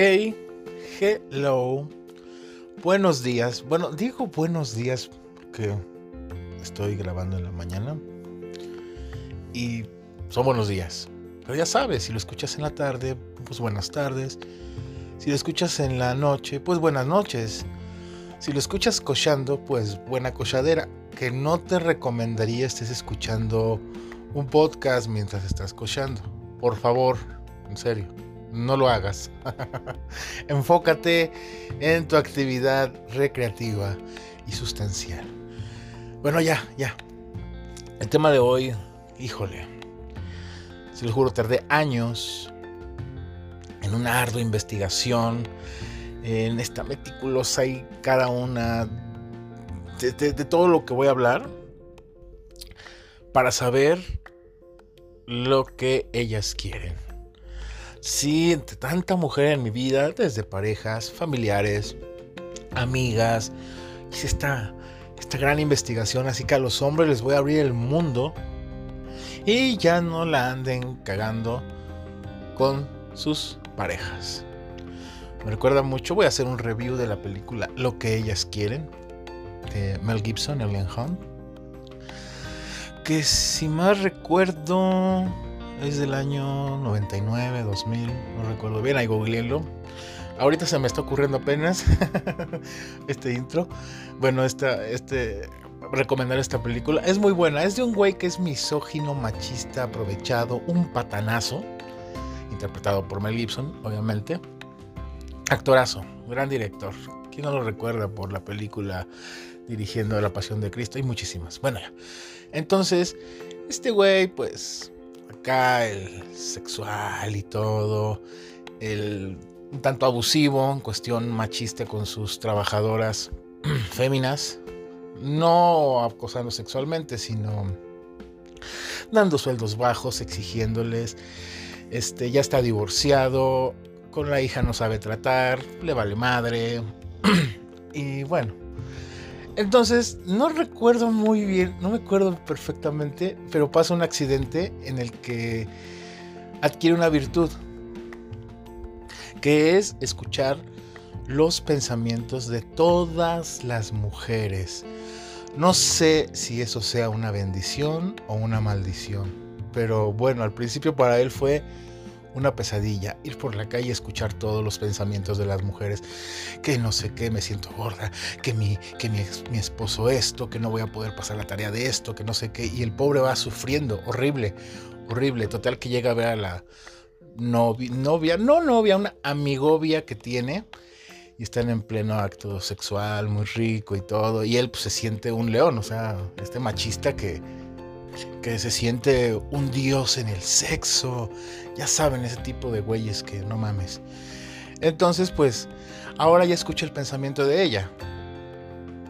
Hey, hello. Buenos días. Bueno, digo buenos días que estoy grabando en la mañana. Y son buenos días. Pero ya sabes, si lo escuchas en la tarde, pues buenas tardes. Si lo escuchas en la noche, pues buenas noches. Si lo escuchas cochando, pues buena cochadera. Que no te recomendaría estés escuchando un podcast mientras estás cochando. Por favor, en serio, no lo hagas. Enfócate en tu actividad recreativa y sustancial. Bueno, ya, ya. El tema de hoy, híjole. Se lo juro, tardé años en una ardua investigación, en esta meticulosa y cada una de, de todo lo que voy a hablar, para saber lo que ellas quieren. Sí, entre tanta mujer en mi vida, desde parejas, familiares, amigas, hice esta, esta gran investigación, así que a los hombres les voy a abrir el mundo y ya no la anden cagando con sus parejas. Me recuerda mucho, voy a hacer un review de la película Lo que ellas quieren, de Mel Gibson, Alien Hunt que si más recuerdo es del año 99, 2000, no recuerdo bien, ahí googleenlo. Ahorita se me está ocurriendo apenas este intro. Bueno, esta, este, recomendar esta película. Es muy buena, es de un güey que es misógino, machista, aprovechado, un patanazo, interpretado por Mel Gibson, obviamente. Actorazo, gran director. ¿Quién no lo recuerda por la película dirigiendo La Pasión de Cristo? Hay muchísimas. Bueno. Entonces, este güey, pues, acá el sexual y todo, el un tanto abusivo, en cuestión machista con sus trabajadoras féminas, no acosando sexualmente, sino dando sueldos bajos, exigiéndoles, este, ya está divorciado, con la hija no sabe tratar, le vale madre, y bueno, entonces, no recuerdo muy bien, no me acuerdo perfectamente, pero pasa un accidente en el que adquiere una virtud, que es escuchar los pensamientos de todas las mujeres. No sé si eso sea una bendición o una maldición, pero bueno, al principio para él fue una pesadilla. Ir por la calle escuchar todos los pensamientos de las mujeres. Que no sé qué, me siento gorda. Que mi, que mi, mi esposo esto, que no voy a poder pasar la tarea de esto, que no sé qué. Y el pobre va sufriendo. Horrible, horrible. Total que llega a ver a la novia, novia no novia, una amigovia que tiene. Y están en pleno acto sexual, muy rico y todo. Y él pues, se siente un león, o sea, este machista que, que se siente un dios en el sexo. Ya saben, ese tipo de güeyes que no mames. Entonces, pues, ahora ya escucha el pensamiento de ella.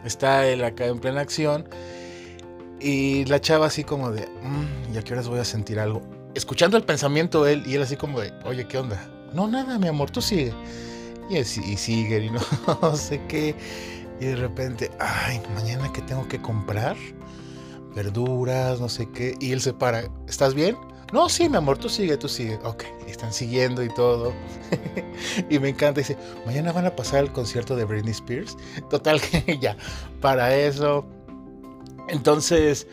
Está él acá en plena acción. Y la chava así como de, mmm, ¿y a qué horas voy a sentir algo? Escuchando el pensamiento él y él así como de, oye, ¿qué onda? No, nada, mi amor, tú sigue. Y, y sigue y no, no sé qué. Y de repente, ay, mañana que tengo que comprar verduras, no sé qué. Y él se para, ¿estás bien? No, sí, mi amor, tú sigue, tú sigue. Ok, están siguiendo y todo. y me encanta. Dice, mañana van a pasar el concierto de Britney Spears. Total ya, para eso. Entonces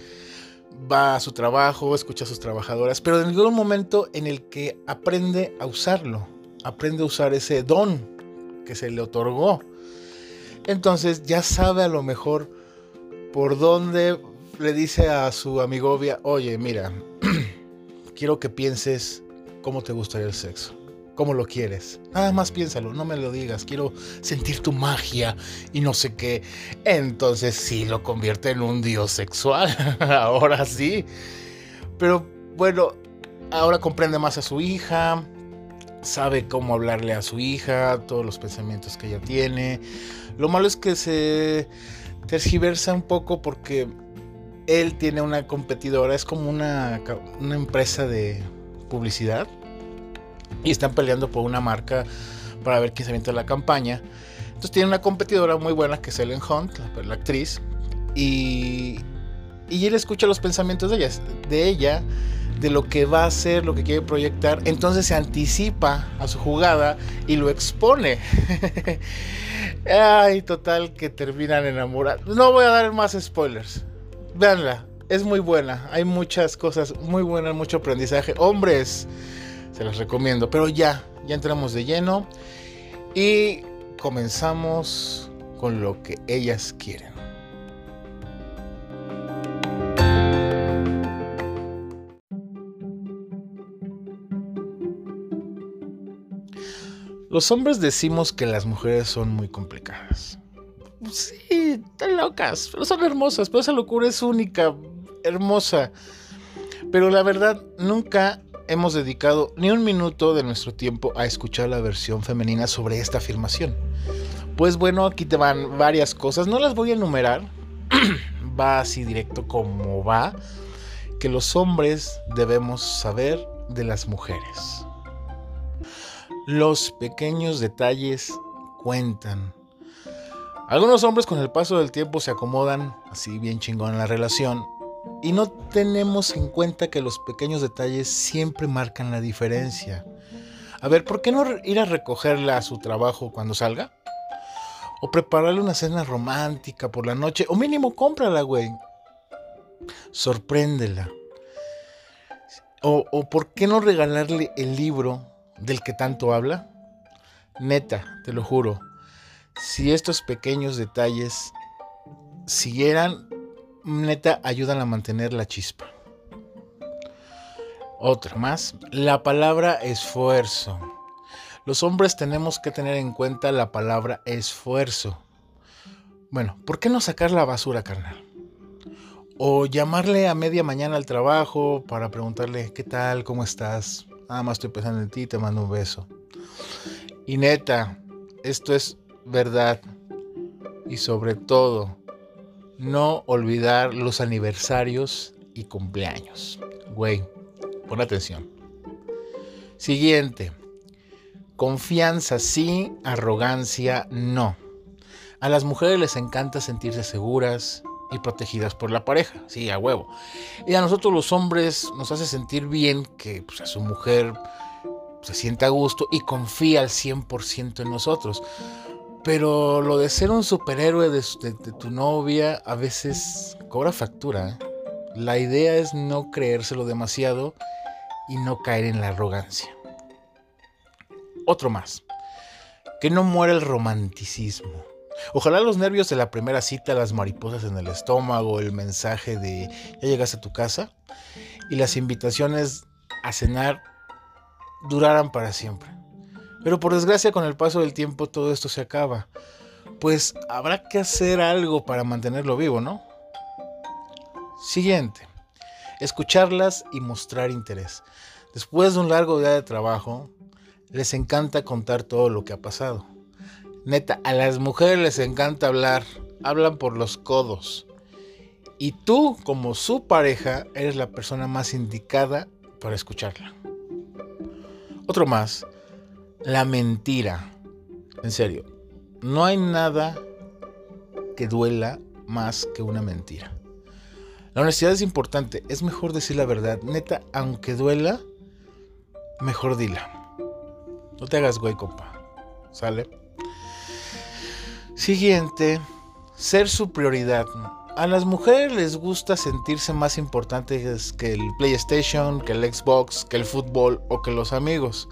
va a su trabajo, escucha a sus trabajadoras, pero en algún momento en el que aprende a usarlo, aprende a usar ese don que se le otorgó. Entonces ya sabe a lo mejor por dónde le dice a su amigovia, oye, mira, quiero que pienses cómo te gustaría el sexo, cómo lo quieres. Nada más piénsalo, no me lo digas, quiero sentir tu magia y no sé qué. Entonces sí lo convierte en un dios sexual, ahora sí. Pero bueno, ahora comprende más a su hija, sabe cómo hablarle a su hija, todos los pensamientos que ella tiene. Lo malo es que se tergiversa un poco porque él tiene una competidora, es como una, una empresa de publicidad y están peleando por una marca para ver quién se avienta la campaña. Entonces tiene una competidora muy buena que es Ellen Hunt, la, actriz, y, y él escucha los pensamientos de ella, de ella de lo que va a hacer, lo que quiere proyectar, entonces se anticipa a su jugada y lo expone. Ay, total que terminan enamorados. No voy a dar más spoilers. Veanla, es muy buena. Hay muchas cosas muy buenas, mucho aprendizaje. Hombres, se las recomiendo. Pero ya, ya entramos de lleno y comenzamos con lo que ellas quieren. Los hombres decimos que las mujeres son muy complicadas. Sí, están locas, pero son hermosas, pero esa locura es única, hermosa. Pero la verdad, nunca hemos dedicado ni un minuto de nuestro tiempo a escuchar la versión femenina sobre esta afirmación. Pues bueno, aquí te van varias cosas, no las voy a enumerar, va así directo como va, que los hombres debemos saber de las mujeres. Los pequeños detalles cuentan. Algunos hombres con el paso del tiempo se acomodan así bien chingón en la relación y no tenemos en cuenta que los pequeños detalles siempre marcan la diferencia. A ver, ¿por qué no ir a recogerla a su trabajo cuando salga? O prepararle una cena romántica por la noche. O mínimo cómprala, güey. Sorpréndela. O, o ¿por qué no regalarle el libro del que tanto habla? Neta, te lo juro, si estos pequeños detalles siguieran, neta, ayudan a mantener la chispa. Otra más, la palabra esfuerzo. Los hombres tenemos que tener en cuenta la palabra esfuerzo. Bueno, ¿por qué no sacar la basura, carnal? O llamarle a media mañana al trabajo para preguntarle, ¿qué tal? ¿Cómo estás? Nada más estoy pensando en ti, te mando un beso. Y neta, esto es verdad. Y sobre todo, no olvidar los aniversarios y cumpleaños. Güey, pon atención. Siguiente. Confianza sí, arrogancia no. A las mujeres les encanta sentirse seguras, y protegidas por la pareja, sí, a huevo. Y a nosotros los hombres nos hace sentir bien que pues, a su mujer se sienta a gusto y confía al 100% en nosotros. Pero lo de ser un superhéroe de, tu novia a veces cobra factura. ¿eh? La idea es no creérselo demasiado y no caer en la arrogancia. Otro más. Que no muera el romanticismo. Ojalá los nervios de la primera cita, las mariposas en el estómago, el mensaje de ya llegaste a tu casa y las invitaciones a cenar duraran para siempre. Pero por desgracia con el paso del tiempo todo esto se acaba. Pues habrá que hacer algo para mantenerlo vivo, ¿no? Siguiente. Escucharlas y mostrar interés. Después de un largo día de trabajo, les encanta contar todo lo que ha pasado. Neta, a las mujeres les encanta hablar, hablan por los codos. Y tú, como su pareja, eres la persona más indicada para escucharla. Otro más, la mentira. En serio, no hay nada que duela más que una mentira. La honestidad es importante, es mejor decir la verdad. Neta, aunque duela, mejor dila. No te hagas güey, compa. ¿Sale? Siguiente, ser su prioridad. A las mujeres les gusta sentirse más importantes que el PlayStation, que el Xbox, que el fútbol o que los amigos.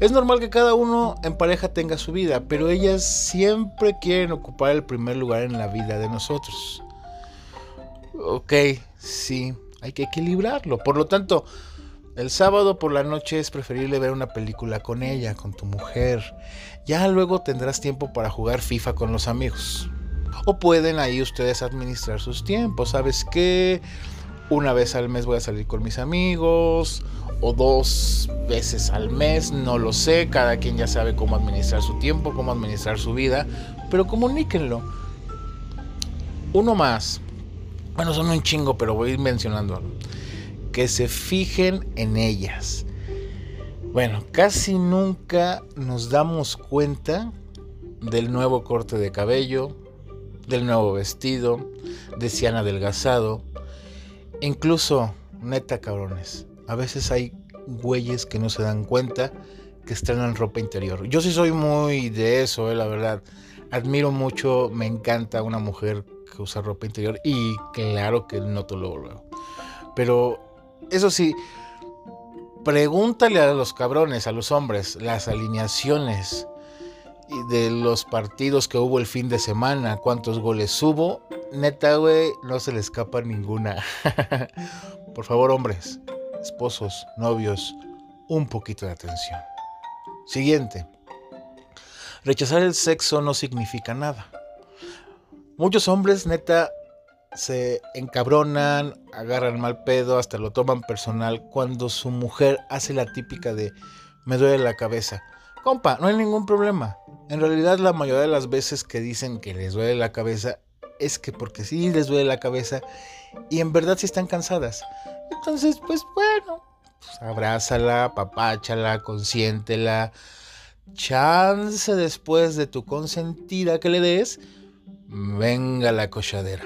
Es normal que cada uno en pareja tenga su vida, pero ellas siempre quieren ocupar el primer lugar en la vida de nosotros. Ok, sí, hay que equilibrarlo. Por lo tanto, el sábado por la noche es preferible ver una película con ella, con tu mujer. Ya luego tendrás tiempo para jugar FIFA con los amigos. O pueden ahí ustedes administrar sus tiempos. ¿Sabes qué? Una vez al mes voy a salir con mis amigos. O dos veces al mes, no lo sé. Cada quien ya sabe cómo administrar su tiempo, cómo administrar su vida. Pero comuníquenlo. Uno más. Bueno, son un chingo, pero voy a ir mencionando que se fijen en ellas. Bueno, casi nunca nos damos cuenta del nuevo corte de cabello, del nuevo vestido, de si adelgazado. Incluso, neta cabrones, a veces hay güeyes que no se dan cuenta que estrenan ropa interior. Yo sí soy muy de eso, eh, la verdad. Admiro mucho, me encanta una mujer que usa ropa interior y claro que noto luego, luego. Pero eso sí, pregúntale a los cabrones, a los hombres, las alineaciones de los partidos que hubo el fin de semana, cuántos goles hubo. Neta, güey, no se le escapa ninguna. Por favor, hombres, esposos, novios, un poquito de atención. Siguiente. Rechazar el sexo no significa nada. Muchos hombres, neta, se encabronan, agarran mal pedo, hasta lo toman personal cuando su mujer hace la típica de me duele la cabeza. Compa, no hay ningún problema. En realidad la mayoría de las veces que dicen que les duele la cabeza es que porque sí les duele la cabeza y en verdad sí están cansadas. Entonces, pues bueno, pues, abrázala, papáchala, consiéntela. Chance después de tu consentida que le des, venga la cochadera.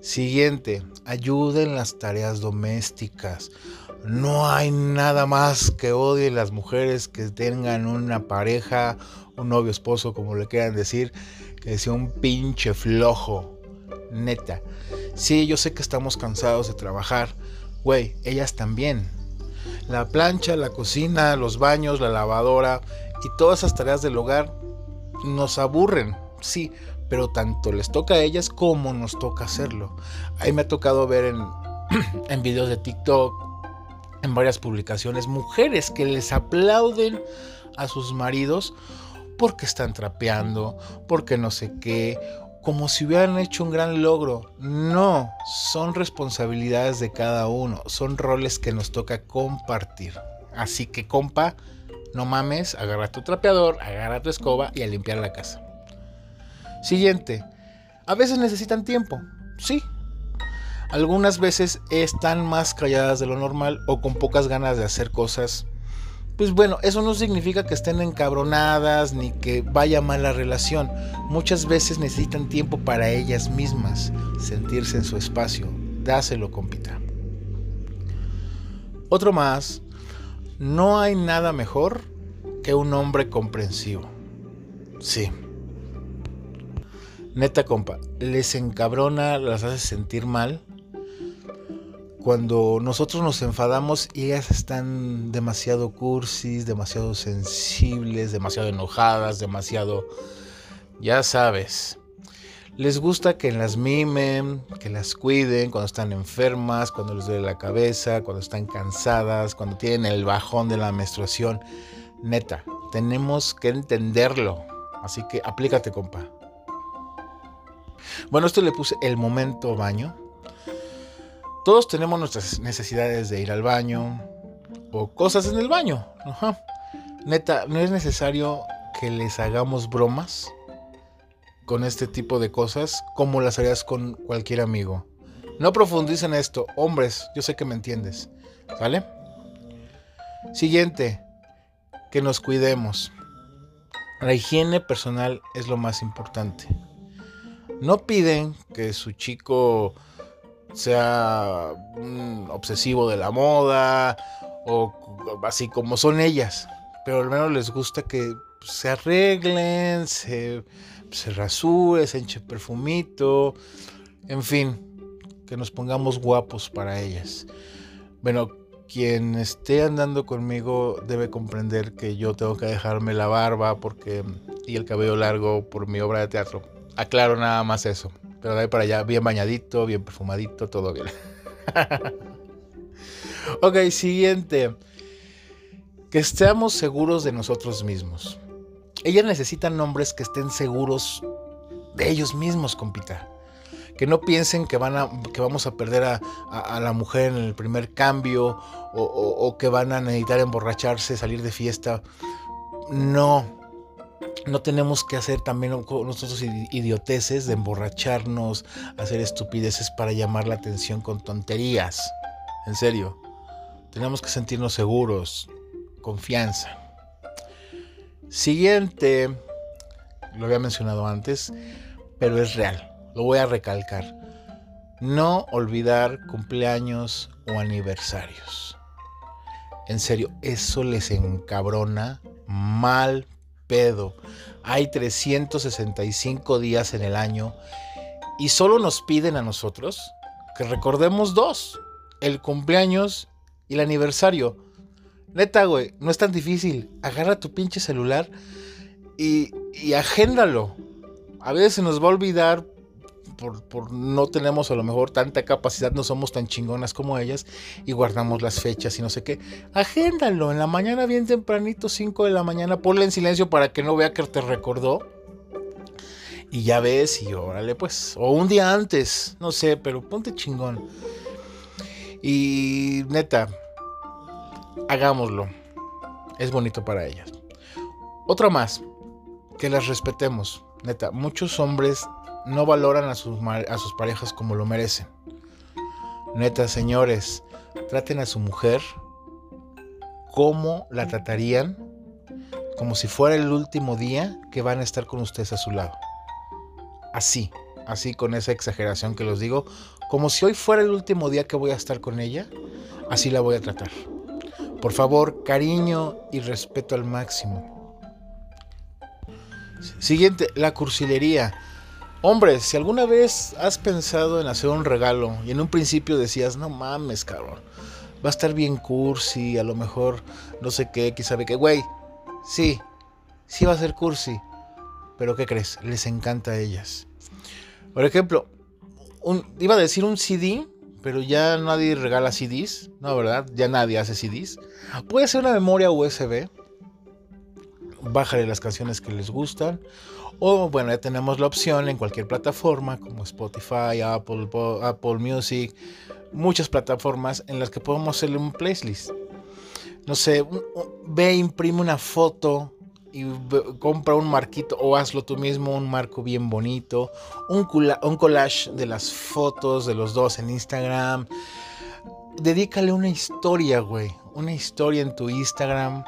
Siguiente, ayuda en las tareas domésticas. No hay nada más que odie las mujeres que tengan una pareja, un novio, esposo, como le quieran decir, que sea un pinche flojo. Neta. Sí, yo sé que estamos cansados de trabajar. Güey, ellas también. La plancha, la cocina, los baños, la lavadora y todas esas tareas del hogar nos aburren. Sí, pero tanto les toca a ellas como nos toca hacerlo. Ahí me ha tocado ver en, en videos de TikTok en varias publicaciones mujeres que les aplauden a sus maridos porque están trapeando, porque no sé qué, como si hubieran hecho un gran logro. No, son responsabilidades de cada uno, son roles que nos toca compartir. Así que compa, no mames, agarra tu trapeador, agarra tu escoba y a limpiar la casa. Siguiente, a veces necesitan tiempo, sí, algunas veces están más calladas de lo normal o con pocas ganas de hacer cosas. Pues bueno, eso no significa que estén encabronadas ni que vaya mal la relación. Muchas veces necesitan tiempo para ellas mismas, sentirse en su espacio. Dáselo, compita. Otro más, no hay nada mejor que un hombre comprensivo. Sí. Neta, compa, les encabrona, las hace sentir mal cuando nosotros nos enfadamos ellas están demasiado cursis, demasiado sensibles, demasiado enojadas, demasiado, ya sabes. Les gusta que las mimen, que las cuiden cuando están enfermas, cuando les duele la cabeza, cuando están cansadas, cuando tienen el bajón de la menstruación. Neta, tenemos que entenderlo. Así que aplícate, compa. Bueno, esto le puse el momento baño todos tenemos nuestras necesidades de ir al baño o cosas en el baño. Neta, no es necesario que les hagamos bromas con este tipo de cosas como las harías con cualquier amigo. No profundicen esto, hombres, yo sé que me entiendes. ¿Vale? Siguiente, que nos cuidemos. La higiene personal es lo más importante. No piden que su chico sea un obsesivo de la moda o así como son ellas. Pero al menos les gusta que se arreglen, se, se rasuren, se echen perfumito, en fin, que nos pongamos guapos para ellas. Bueno, quien esté andando conmigo debe comprender que yo tengo que dejarme la barba porque y el cabello largo por mi obra de teatro. Aclaro nada más eso. Pero de ahí para allá, bien bañadito, bien perfumadito, todo bien. ok, siguiente. Que estemos seguros de nosotros mismos. Ellas necesitan hombres que estén seguros de ellos mismos, compita. Que no piensen que, van a, que vamos a perder a, la mujer en el primer cambio o, o que van a necesitar emborracharse, salir de fiesta. No, no tenemos que hacer también nosotros idioteces de emborracharnos, hacer estupideces para llamar la atención con tonterías. En serio, tenemos que sentirnos seguros, confianza. Siguiente, lo había mencionado antes, pero es real, lo voy a recalcar. No olvidar cumpleaños o aniversarios. En serio, eso les encabrona mal pedo. Hay 365 días en el año y solo nos piden a nosotros que recordemos dos, el cumpleaños y el aniversario. Neta, güey, no es tan difícil. Agarra tu pinche celular y, y agéndalo. A veces se nos va a olvidar por, no tenemos a lo mejor tanta capacidad, no somos tan chingonas como ellas y guardamos las fechas y no sé qué. Agéndalo en la mañana bien tempranito, 5 de la mañana, ponle en silencio para que no vea que te recordó. Y ya ves y órale pues, o un día antes, no sé, pero ponte chingón. Y neta, hagámoslo. Es bonito para ellas. Otra más, que las respetemos. Neta, muchos hombres no valoran a sus, a sus parejas como lo merecen. Neta, señores, traten a su mujer como la tratarían, como si fuera el último día que van a estar con ustedes a su lado. Así, así con esa exageración que los digo, como si hoy fuera el último día que voy a estar con ella, así la voy a tratar. Por favor, cariño y respeto al máximo. Siguiente, la cursilería. Hombre, si alguna vez has pensado en hacer un regalo y en un principio decías, no mames, cabrón, va a estar bien cursi, a lo mejor no sé qué, quién sabe qué, güey, sí, sí va a ser cursi, pero ¿qué crees? Les encanta a ellas. Por ejemplo, iba a decir un CD, pero ya nadie regala CDs, no, ¿verdad? Ya nadie hace CDs. Puede ser una memoria USB, bájale las canciones que les gustan o bueno, ya tenemos la opción en cualquier plataforma como Spotify, Apple, Apple Music, muchas plataformas en las que podemos hacerle un playlist. No sé, ve, imprime una foto y compra un marquito o hazlo tú mismo, un marco bien bonito, un, un collage de las fotos de los dos en Instagram. Dedícale una historia, güey. Una historia en tu Instagram.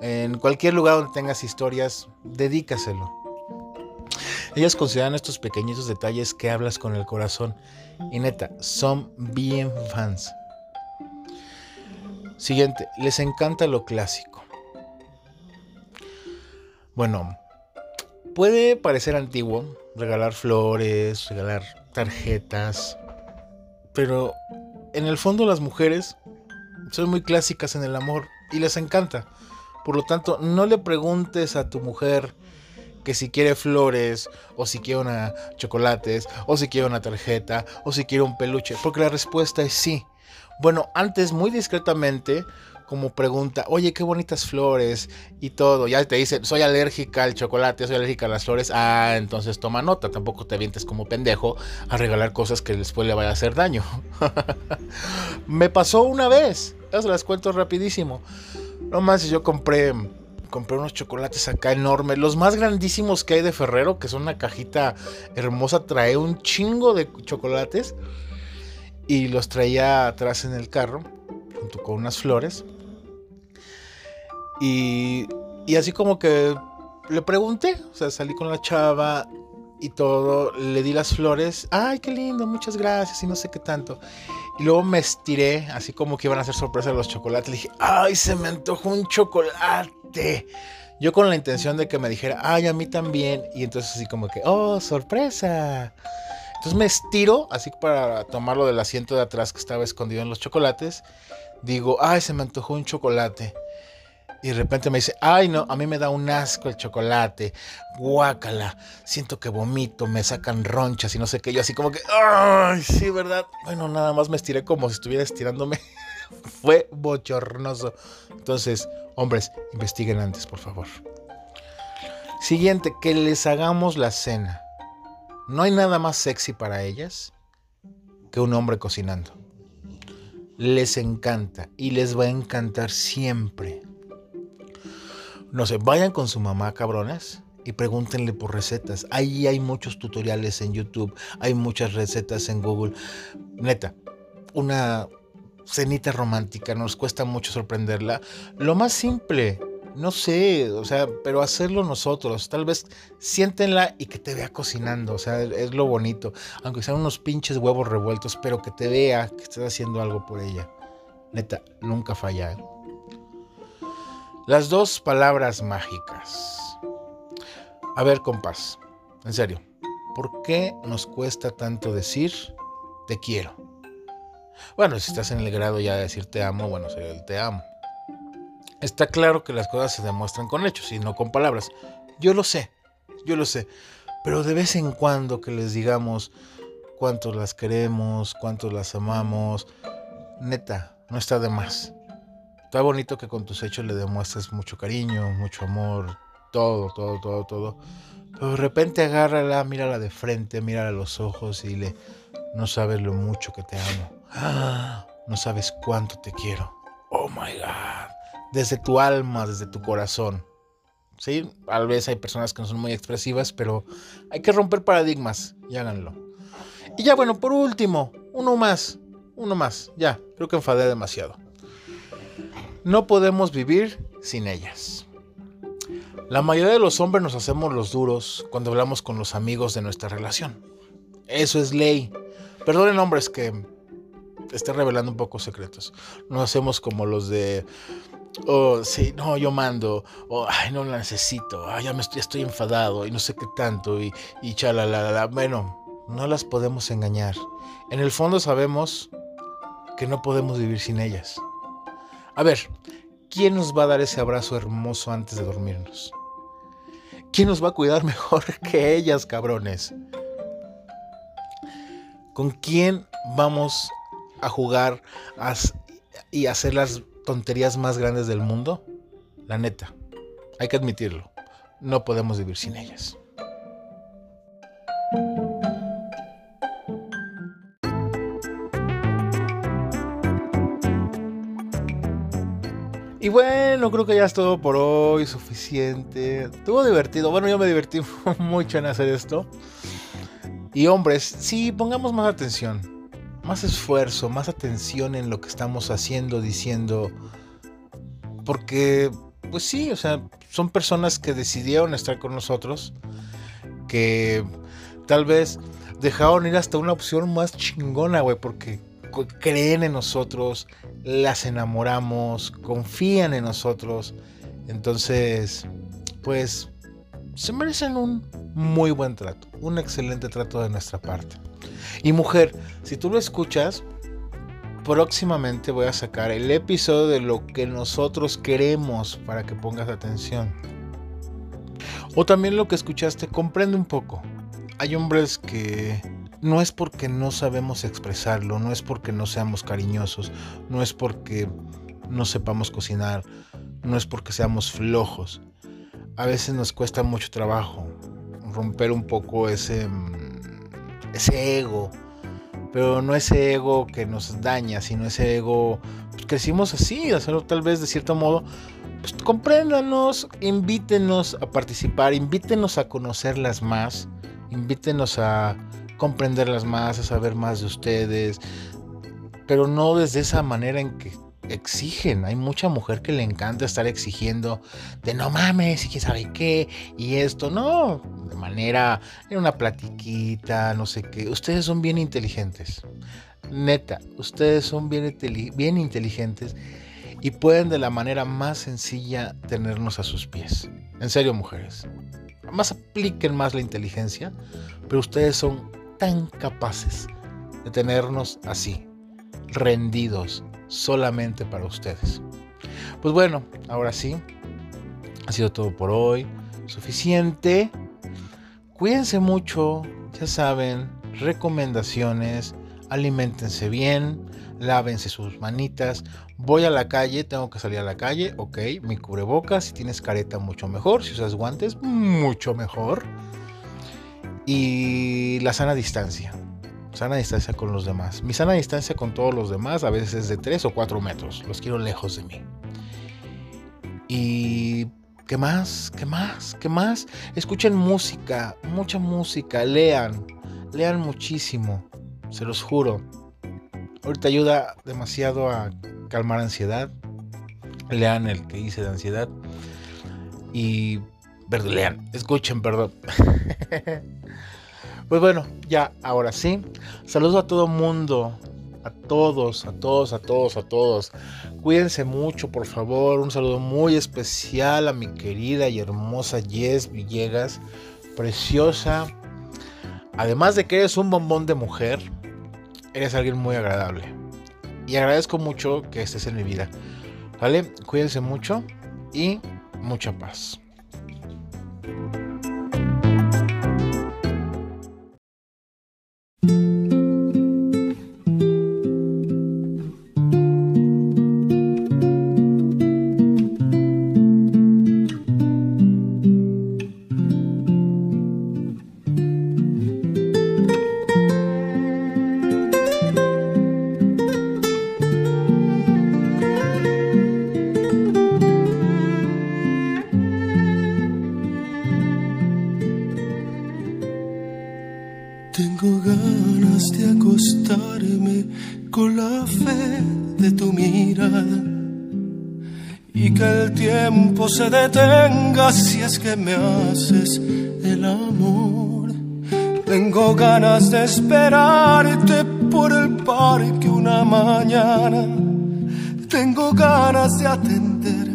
En cualquier lugar donde tengas historias, dedícaselo. Ellas consideran estos pequeñitos detalles que hablas con el corazón. Y neta, son bien fans. Siguiente, les encanta lo clásico. Bueno, puede parecer antiguo regalar flores, regalar tarjetas, pero en el fondo las mujeres son muy clásicas en el amor y les encanta. Por lo tanto, no le preguntes a tu mujer que si quiere flores, o si quiere una chocolates, o si quiere una tarjeta, o si quiere un peluche, porque la respuesta es sí. Bueno, antes muy discretamente, como pregunta, oye, qué bonitas flores y todo. Ya te dice, soy alérgica al chocolate, soy alérgica a las flores. Ah, entonces toma nota, tampoco te vientes como pendejo a regalar cosas que después le vaya a hacer daño. Me pasó una vez, se las cuento rapidísimo. No más, yo compré compré unos chocolates acá enormes, los más grandísimos que hay de Ferrero, que son una cajita hermosa, trae un chingo de chocolates y los traía atrás en el carro, junto con unas flores. Y, y así como que le pregunté, o sea, salí con la chava y todo, le di las flores, ay, qué lindo, muchas gracias y no sé qué tanto. Y luego me estiré, así como que iban a hacer sorpresa los chocolates. Le dije, ay, se me antojó un chocolate. Yo con la intención de que me dijera, ay, a mí también. Y entonces así como que, oh, sorpresa. Entonces me estiro, así para tomarlo del asiento de atrás que estaba escondido en los chocolates. Digo, ay, se me antojó un chocolate. Y de repente me dice, ay no, a mí me da un asco el chocolate, guácala, siento que vomito, me sacan ronchas y no sé qué, yo así como que, ay, sí, ¿verdad? Bueno, nada más me estiré como si estuviera estirándome. Fue bochornoso. Entonces, hombres, investiguen antes, por favor. Siguiente, que les hagamos la cena. No hay nada más sexy para ellas que un hombre cocinando. Les encanta y les va a encantar siempre no sé, vayan con su mamá, cabrones, y pregúntenle por recetas. Ahí hay muchos tutoriales en YouTube, hay muchas recetas en Google. Neta, una cenita romántica, nos cuesta mucho sorprenderla. Lo más simple, no sé, o sea, pero hacerlo nosotros. Tal vez siéntenla y que te vea cocinando, o sea, es lo bonito. Aunque sean unos pinches huevos revueltos, pero que te vea que estás haciendo algo por ella. Neta, nunca falla. Las dos palabras mágicas. A ver, compás, en serio, ¿por qué nos cuesta tanto decir te quiero? Bueno, si estás en el grado ya de decir te amo, bueno, sería el te amo. Está claro que las cosas se demuestran con hechos y no con palabras. Yo lo sé, yo lo sé. Pero de vez en cuando que les digamos cuántos las queremos, cuántos las amamos, neta, no está de más. Está bonito que con tus hechos le demuestres mucho cariño, mucho amor, todo, todo, todo, todo. Pero de repente agárrala, mírala de frente, mírala a los ojos y dile, no sabes lo mucho que te amo. no sabes cuánto te quiero. Oh my God. Desde tu alma, desde tu corazón. Sí, tal vez hay personas que no son muy expresivas, pero hay que romper paradigmas y háganlo. Y ya bueno, por último, uno más, uno más, ya, creo que enfadé demasiado. No podemos vivir sin ellas. La mayoría de los hombres nos hacemos los duros cuando hablamos con los amigos de nuestra relación. Eso es ley. Perdonen hombres que estén revelando un poco secretos. No hacemos como los de o sí, no, yo mando, o ay, no la necesito, ay, ya, me estoy, enfadado y no sé qué tanto, y, y Bueno, no las podemos engañar. En el fondo sabemos que no podemos vivir sin ellas. A ver, ¿quién nos va a dar ese abrazo hermoso antes de dormirnos? ¿Quién nos va a cuidar mejor que ellas, cabrones? ¿Con quién vamos a jugar y hacer las tonterías más grandes del mundo, la neta, hay que admitirlo, no podemos vivir sin ellas. Bueno, creo que ya es todo por hoy, suficiente. Estuvo divertido. Bueno, yo me divertí mucho en hacer esto. Y hombres, sí, pongamos más atención más esfuerzo, más atención en lo que estamos haciendo, diciendo, porque, pues sí, o sea, son personas que decidieron estar con nosotros, que tal vez dejaron ir hasta una opción más chingona, güey, porque creen en nosotros, las enamoramos, confían en nosotros, entonces, pues, se merecen un muy buen trato, un excelente trato de nuestra parte. Y mujer, si tú lo escuchas, próximamente voy a sacar el episodio de lo que nosotros queremos para que pongas atención. O también lo que escuchaste, comprende un poco. Hay hombres que no es porque no sabemos expresarlo, no es porque no seamos cariñosos, no es porque no sepamos cocinar, no es porque seamos flojos. A veces nos cuesta mucho trabajo romper un poco ese mm, ese ego, pero no ese ego que nos daña, sino ese ego, pues crecimos así, hacerlo tal vez de cierto modo, pues compréndanos, invítenos a participar, invítenos a conocerlas más, invítenos a comprenderlas más, a saber más de ustedes, pero no desde esa manera en que exigen. Hay mucha mujer que le encanta estar exigiendo de no mames y quién sabe qué y esto. No, de manera, en una platiquita, no sé qué. Ustedes son bien inteligentes. Neta, ustedes son bien, bien inteligentes y pueden de la manera más sencilla tenernos a sus pies. En serio, mujeres. Más apliquen más la inteligencia, pero ustedes son tan capaces de tenernos así, rendidos, solamente para ustedes. Pues bueno, ahora sí, ha sido todo por hoy. Suficiente. Cuídense mucho, ya saben, recomendaciones, alimentense bien, lávense sus manitas. Voy a la calle, tengo que salir a la calle, ok, mi cubrebocas, si tienes careta mucho mejor, si usas guantes mucho mejor. Y la sana distancia sana distancia con los demás. Mi sana distancia con todos los demás a veces es de 3 o 4 metros. Los quiero lejos de mí. Y... ¿Qué más? ¿Qué más? ¿Qué más? Escuchen música, mucha música, lean, lean muchísimo, se los juro. Ahorita ayuda demasiado a calmar ansiedad. Lean el que hice de ansiedad. Y... lean, escuchen, perdón. Pues bueno, ya ahora sí. Saludos a todo mundo, a todos, a todos, a todos, a todos. Cuídense mucho, por favor. Un saludo muy especial a mi querida y hermosa Jess Villegas, preciosa. Además de que eres un bombón de mujer, eres alguien muy agradable. Y agradezco mucho que estés en mi vida. ¿Vale? Cuídense mucho y mucha paz. Thank you. Se detenga si es que me haces el amor. Tengo ganas de esperarte por el parque una mañana. Tengo ganas de atender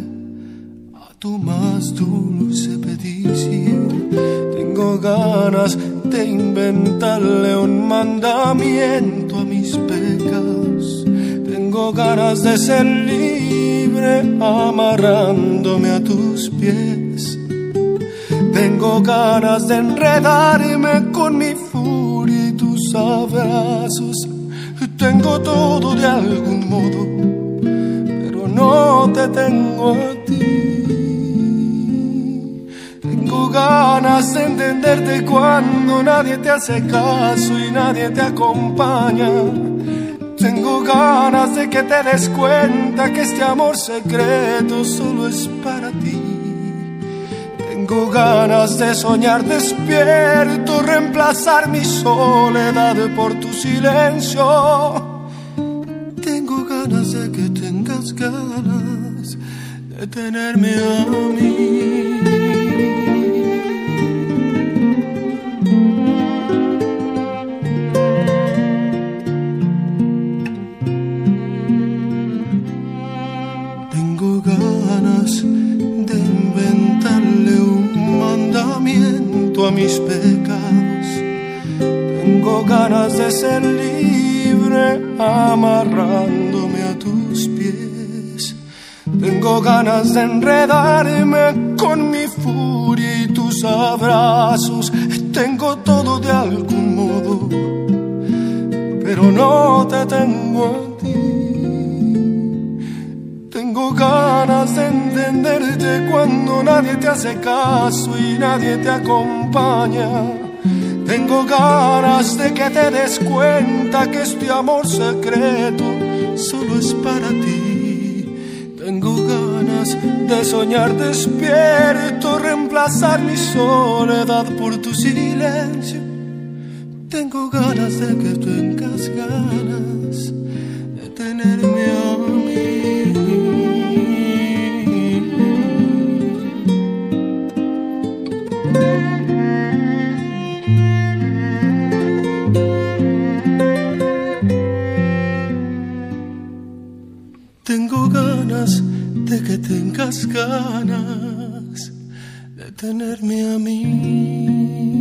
a tu más dulce petición. Tengo ganas de inventarle un mandamiento a mis pecados. Tengo ganas de ser libre amarrándome a tus pies. Tengo ganas de enredarme con mi furia y tus abrazos. Tengo todo de algún modo, pero no te tengo a ti. Tengo ganas de entenderte cuando nadie te hace caso y nadie te acompaña tengo ganas de que te des cuenta que este amor secreto solo es para ti. Tengo ganas de soñar despierto, reemplazar mi soledad por tu silencio. Tengo ganas de que tengas ganas de tenerme a mí. A mis pecados. Tengo ganas de ser libre amarrándome a tus pies. Tengo ganas de enredarme con mi furia y tus abrazos. Tengo todo de algún modo, pero no te tengo a tengo ganas de entenderte cuando nadie te hace caso y nadie te acompaña. Tengo ganas de que te des cuenta que este amor secreto solo es para ti. Tengo ganas de soñar despierto, reemplazar mi soledad por tu silencio. Tengo ganas de que tengas ganas tengas ganas de tenerme a mí.